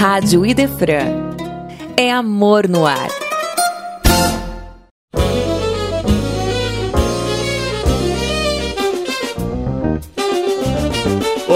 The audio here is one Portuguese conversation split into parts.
Rádio Idefran. É amor no ar.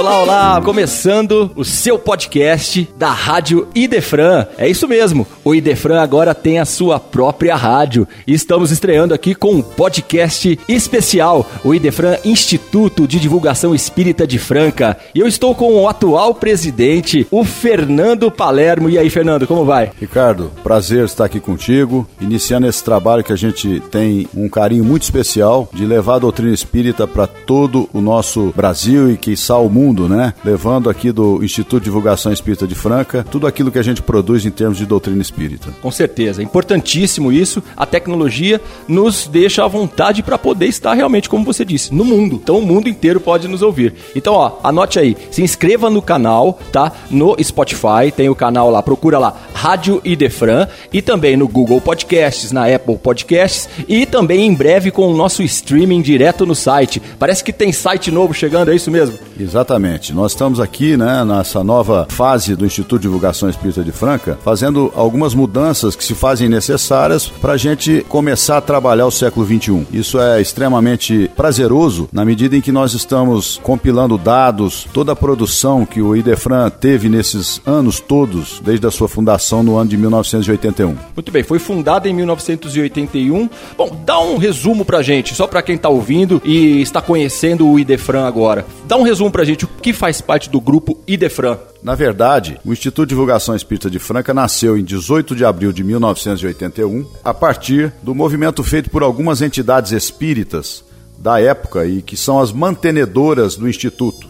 Olá, olá! Começando o seu podcast da Rádio Idefran. É isso mesmo, o Idefran agora tem a sua própria rádio. E estamos estreando aqui com um podcast especial, o Idefran Instituto de Divulgação Espírita de Franca. E eu estou com o atual presidente, o Fernando Palermo. E aí, Fernando, como vai? Ricardo, prazer estar aqui contigo, iniciando esse trabalho que a gente tem um carinho muito especial de levar a doutrina espírita para todo o nosso Brasil e, quiçá, o mundo mundo, né? Levando aqui do Instituto de Divulgação Espírita de Franca tudo aquilo que a gente produz em termos de doutrina espírita. Com certeza, importantíssimo isso. A tecnologia nos deixa à vontade para poder estar realmente, como você disse, no mundo. Então o mundo inteiro pode nos ouvir. Então, ó, anote aí, se inscreva no canal, tá? No Spotify, tem o canal lá, procura lá, Rádio Idefran, e também no Google Podcasts, na Apple Podcasts, e também em breve com o nosso streaming direto no site. Parece que tem site novo chegando, é isso mesmo? Exatamente. Exatamente. Nós estamos aqui, né, nessa nova fase do Instituto de Divulgação Espírita de Franca, fazendo algumas mudanças que se fazem necessárias para a gente começar a trabalhar o século XXI. Isso é extremamente prazeroso na medida em que nós estamos compilando dados, toda a produção que o Idefran teve nesses anos todos, desde a sua fundação no ano de 1981. Muito bem, foi fundada em 1981. Bom, dá um resumo para gente, só para quem está ouvindo e está conhecendo o Idefran agora. Dá um resumo para gente que faz parte do grupo Idefran. Na verdade, o Instituto de Divulgação Espírita de Franca nasceu em 18 de abril de 1981, a partir do movimento feito por algumas entidades espíritas da época e que são as mantenedoras do Instituto,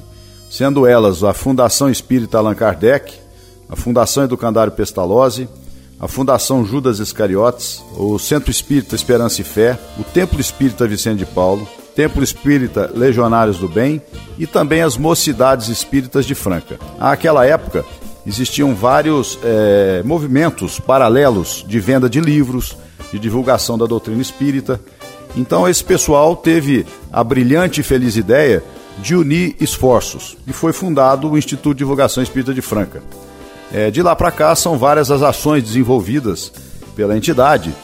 sendo elas a Fundação Espírita Allan Kardec, a Fundação Educandário Pestalozzi, a Fundação Judas Iscariotes, o Centro Espírita Esperança e Fé, o Templo Espírita Vicente de Paulo, Templo Espírita Legionários do Bem e também as Mocidades Espíritas de Franca. Àquela época, existiam vários é, movimentos paralelos de venda de livros, de divulgação da doutrina espírita. Então, esse pessoal teve a brilhante e feliz ideia de unir esforços e foi fundado o Instituto de Divulgação Espírita de Franca. É, de lá para cá, são várias as ações desenvolvidas pela entidade,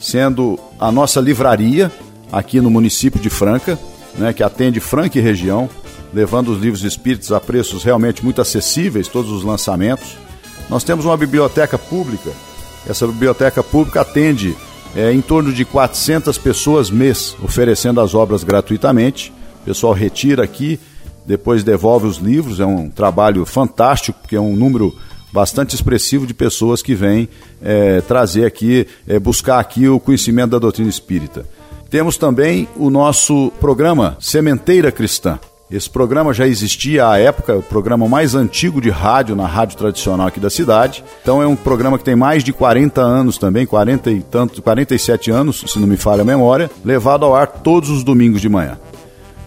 sendo a nossa livraria, aqui no município de Franca, né, que atende Franca e região, levando os livros espíritos a preços realmente muito acessíveis, todos os lançamentos. Nós temos uma biblioteca pública. Essa biblioteca pública atende é, em torno de 400 pessoas mês, oferecendo as obras gratuitamente. O pessoal retira aqui, depois devolve os livros. É um trabalho fantástico, porque é um número bastante expressivo de pessoas que vêm é, trazer aqui, é, buscar aqui o conhecimento da doutrina espírita. Temos também o nosso programa Sementeira Cristã. Esse programa já existia à época, o programa mais antigo de rádio na rádio tradicional aqui da cidade. Então é um programa que tem mais de 40 anos também, 40 e tanto, 47 anos, se não me falha a memória, levado ao ar todos os domingos de manhã.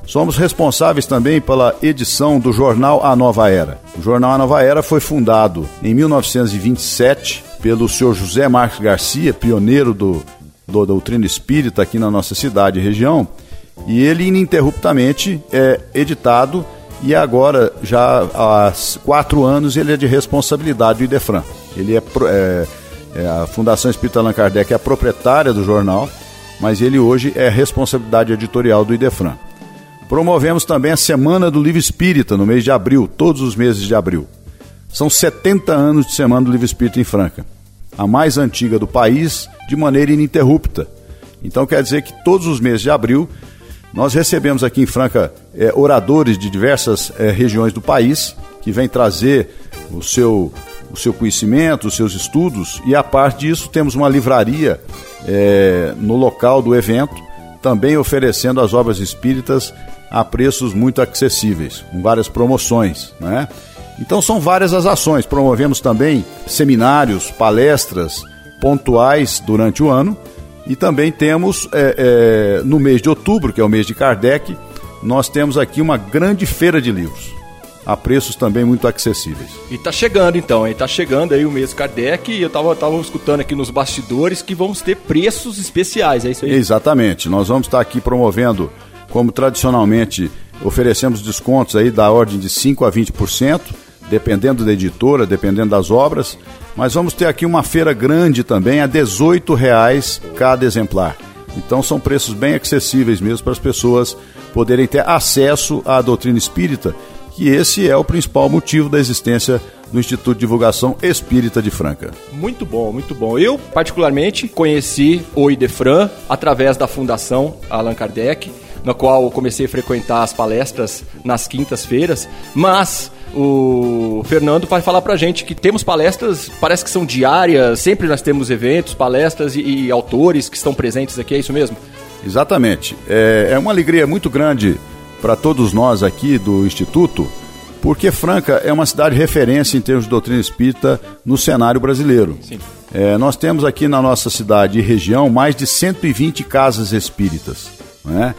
Somos responsáveis também pela edição do jornal A Nova Era. O jornal A Nova Era foi fundado em 1927 pelo senhor José Marques Garcia, pioneiro do da doutrina espírita aqui na nossa cidade e região, e ele ininterruptamente é editado e agora já há quatro anos ele é de responsabilidade do IDEFRAN. Ele é, é, é, a Fundação Espírita Allan Kardec é a proprietária do jornal, mas ele hoje é responsabilidade editorial do IDEFRAN. Promovemos também a Semana do Livro Espírita no mês de abril, todos os meses de abril. São 70 anos de Semana do Livro Espírita em Franca a mais antiga do país, de maneira ininterrupta. Então quer dizer que todos os meses de abril nós recebemos aqui em Franca é, oradores de diversas é, regiões do país que vêm trazer o seu, o seu conhecimento, os seus estudos, e a parte disso temos uma livraria é, no local do evento, também oferecendo as obras espíritas a preços muito acessíveis, com várias promoções. Né? Então são várias as ações. Promovemos também seminários, palestras pontuais durante o ano e também temos é, é, no mês de outubro, que é o mês de Kardec, nós temos aqui uma grande feira de livros a preços também muito acessíveis. E tá chegando então, hein? Tá chegando aí o mês Kardec e eu tava, tava escutando aqui nos bastidores que vamos ter preços especiais, é isso aí? Exatamente. Nós vamos estar aqui promovendo, como tradicionalmente oferecemos descontos aí da ordem de 5 a 20% dependendo da editora, dependendo das obras. Mas vamos ter aqui uma feira grande também, a 18 reais cada exemplar. Então são preços bem acessíveis mesmo para as pessoas poderem ter acesso à doutrina espírita, que esse é o principal motivo da existência do Instituto de Divulgação Espírita de Franca. Muito bom, muito bom. Eu, particularmente, conheci o Idefran através da Fundação Allan Kardec, na qual comecei a frequentar as palestras nas quintas-feiras, mas o Fernando vai falar pra gente que temos palestras, parece que são diárias, sempre nós temos eventos, palestras e, e autores que estão presentes aqui, é isso mesmo? Exatamente. É, é uma alegria muito grande para todos nós aqui do Instituto, porque Franca é uma cidade referência em termos de doutrina espírita no cenário brasileiro. É, nós temos aqui na nossa cidade e região mais de 120 casas espíritas. Né?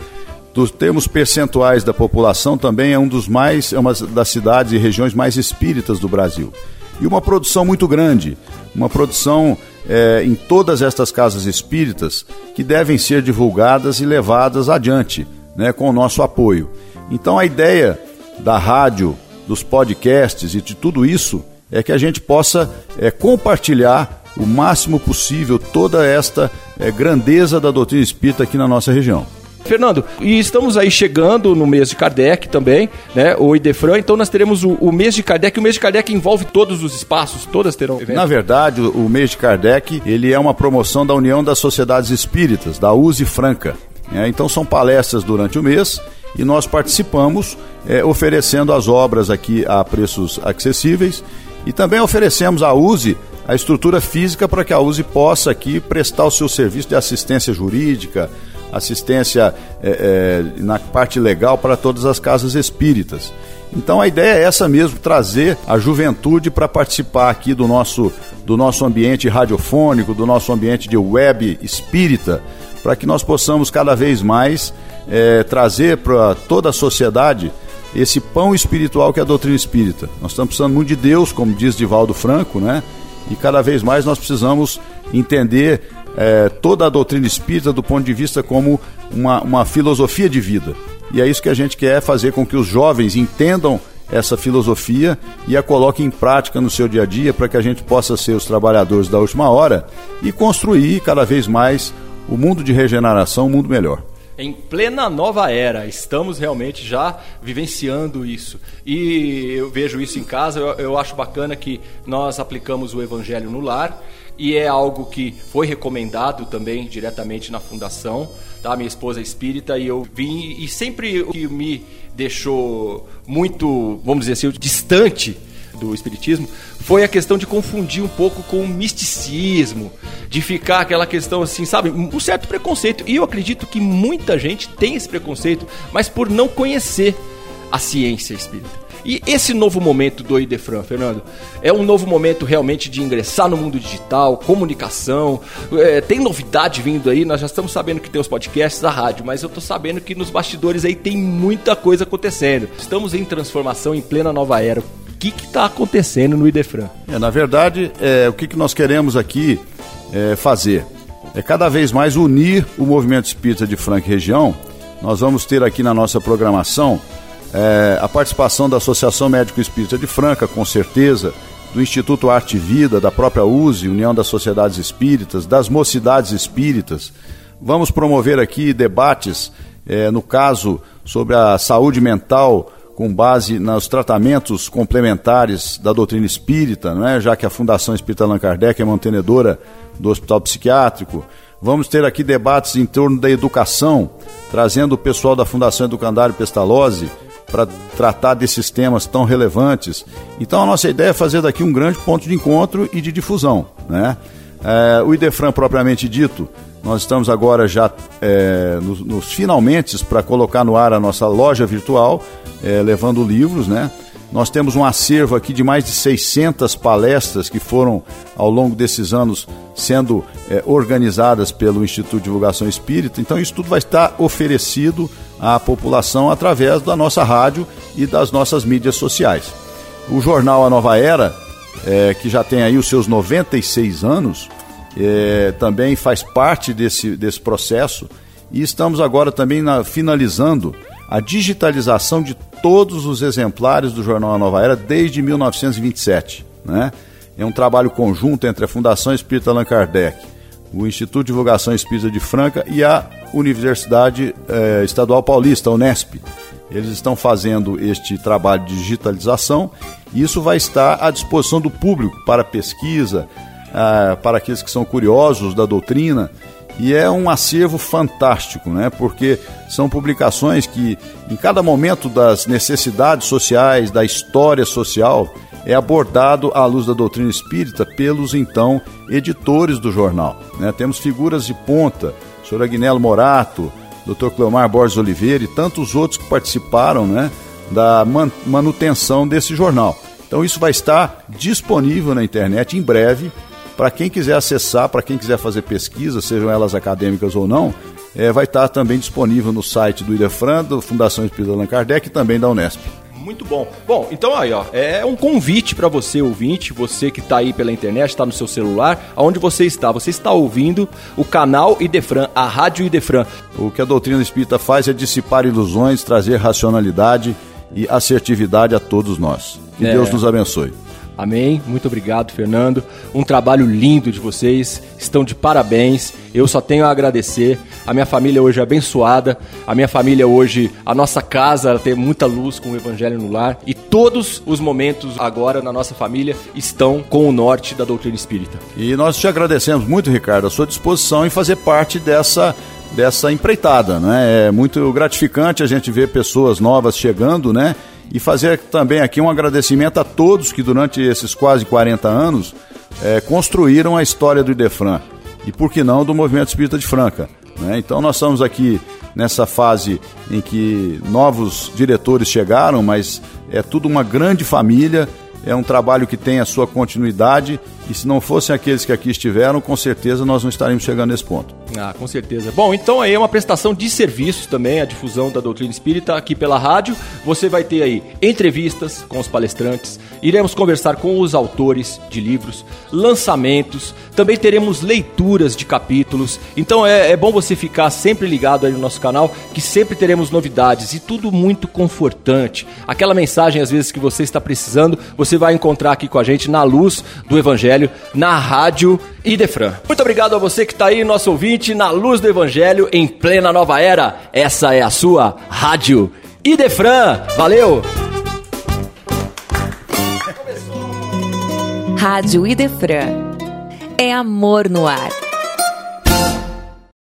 Dos termos percentuais da população, também é um dos mais, é uma das cidades e regiões mais espíritas do Brasil. E uma produção muito grande, uma produção é, em todas estas casas espíritas que devem ser divulgadas e levadas adiante, né, com o nosso apoio. Então a ideia da rádio, dos podcasts e de tudo isso é que a gente possa é, compartilhar o máximo possível toda esta é, grandeza da doutrina espírita aqui na nossa região. Fernando, e estamos aí chegando no mês de Kardec também, né? O Idefran, então nós teremos o, o mês de Kardec. O mês de Kardec envolve todos os espaços, todas terão eventos? Na verdade, o, o mês de Kardec, ele é uma promoção da União das Sociedades Espíritas, da USE Franca. É, então são palestras durante o mês e nós participamos é, oferecendo as obras aqui a preços acessíveis e também oferecemos à USE a estrutura física para que a USE possa aqui prestar o seu serviço de assistência jurídica, assistência é, é, na parte legal para todas as casas espíritas. Então a ideia é essa mesmo, trazer a juventude para participar aqui do nosso, do nosso ambiente radiofônico, do nosso ambiente de web espírita, para que nós possamos cada vez mais é, trazer para toda a sociedade esse pão espiritual que é a doutrina espírita. Nós estamos precisando muito de Deus, como diz Divaldo Franco, né? E cada vez mais nós precisamos entender é, toda a doutrina espírita do ponto de vista como uma, uma filosofia de vida. E é isso que a gente quer fazer com que os jovens entendam essa filosofia e a coloquem em prática no seu dia a dia para que a gente possa ser os trabalhadores da última hora e construir cada vez mais o mundo de regeneração, um mundo melhor em plena nova era. Estamos realmente já vivenciando isso. E eu vejo isso em casa, eu, eu, acho bacana que nós aplicamos o Evangelho no lar e é algo que foi recomendado também diretamente na fundação. Tá? Minha esposa é espírita e eu vim e sempre o que me deixou muito, vamos dizer assim, distante do espiritismo foi a questão de confundir um pouco com o misticismo, de ficar aquela questão assim, sabe, um certo preconceito. E eu acredito que muita gente tem esse preconceito, mas por não conhecer a ciência espírita. E esse novo momento do Idefran, Fernando, é um novo momento realmente de ingressar no mundo digital, comunicação. É, tem novidade vindo aí, nós já estamos sabendo que tem os podcasts, a rádio, mas eu estou sabendo que nos bastidores aí tem muita coisa acontecendo. Estamos em transformação em plena nova era. O que está acontecendo no Idefran? É, na verdade, é, o que, que nós queremos aqui é, fazer? É cada vez mais unir o movimento espírita de Franca região. Nós vamos ter aqui na nossa programação é, a participação da Associação Médico Espírita de Franca, com certeza, do Instituto Arte e Vida, da própria USE, União das Sociedades Espíritas, das Mocidades Espíritas. Vamos promover aqui debates, é, no caso, sobre a saúde mental com base nos tratamentos complementares da doutrina espírita, não é? já que a Fundação Espírita Allan Kardec é mantenedora do Hospital Psiquiátrico. Vamos ter aqui debates em torno da educação, trazendo o pessoal da Fundação Educandário Pestalozzi, para tratar desses temas tão relevantes. Então a nossa ideia é fazer daqui um grande ponto de encontro e de difusão. Né? É, o Idefran propriamente dito, nós estamos agora já é, nos, nos finalmente para colocar no ar a nossa loja virtual, é, levando livros, né? Nós temos um acervo aqui de mais de 600 palestras que foram, ao longo desses anos, sendo é, organizadas pelo Instituto de Divulgação Espírita. Então, isso tudo vai estar oferecido à população através da nossa rádio e das nossas mídias sociais. O jornal A Nova Era, é, que já tem aí os seus 96 anos, é, também faz parte desse, desse processo e estamos agora também na, finalizando a digitalização de todos os exemplares do jornal A Nova Era desde 1927. Né? É um trabalho conjunto entre a Fundação Espírita Allan Kardec, o Instituto de Divulgação Espírita de Franca e a Universidade eh, Estadual Paulista, a Unesp. Eles estão fazendo este trabalho de digitalização e isso vai estar à disposição do público para pesquisa, ah, para aqueles que são curiosos da doutrina. E é um acervo fantástico, né? porque são publicações que, em cada momento das necessidades sociais, da história social, é abordado à luz da doutrina espírita pelos então editores do jornal. Né? Temos figuras de ponta, o senhor Agnello Morato, Dr. Cleomar Borges Oliveira e tantos outros que participaram né, da manutenção desse jornal. Então isso vai estar disponível na internet em breve para quem quiser acessar, para quem quiser fazer pesquisa, sejam elas acadêmicas ou não, é, vai estar também disponível no site do Idefran, da Fundação Espírita Allan Kardec e também da Unesp. Muito bom. Bom, então aí, ó, é um convite para você ouvinte, você que está aí pela internet, está no seu celular, aonde você está? Você está ouvindo o canal Idefran, a Rádio Idefran. O que a doutrina espírita faz é dissipar ilusões, trazer racionalidade e assertividade a todos nós. Que é. Deus nos abençoe. Amém. Muito obrigado, Fernando. Um trabalho lindo de vocês. Estão de parabéns. Eu só tenho a agradecer. A minha família hoje é abençoada. A minha família hoje, a nossa casa tem muita luz com o evangelho no lar e todos os momentos agora na nossa família estão com o norte da doutrina espírita. E nós te agradecemos muito, Ricardo, a sua disposição em fazer parte dessa dessa empreitada, né? É muito gratificante a gente ver pessoas novas chegando, né? E fazer também aqui um agradecimento a todos que durante esses quase 40 anos é, construíram a história do Idefran e, por que não, do Movimento Espírita de Franca. Né? Então, nós estamos aqui nessa fase em que novos diretores chegaram, mas é tudo uma grande família é um trabalho que tem a sua continuidade e se não fossem aqueles que aqui estiveram, com certeza nós não estaríamos chegando nesse ponto. Ah, com certeza. Bom, então aí é uma prestação de serviços também, a difusão da doutrina espírita aqui pela rádio. Você vai ter aí entrevistas com os palestrantes, iremos conversar com os autores de livros, lançamentos, também teremos leituras de capítulos. Então é, é bom você ficar sempre ligado aí no nosso canal, que sempre teremos novidades e tudo muito confortante. Aquela mensagem, às vezes, que você está precisando, você vai encontrar aqui com a gente na luz do Evangelho, na rádio Idefran. Muito obrigado a você que está aí, nosso ouvinte, na luz do Evangelho, em plena nova era. Essa é a sua rádio Idefran. Valeu! Rádio Idefran. É amor no ar.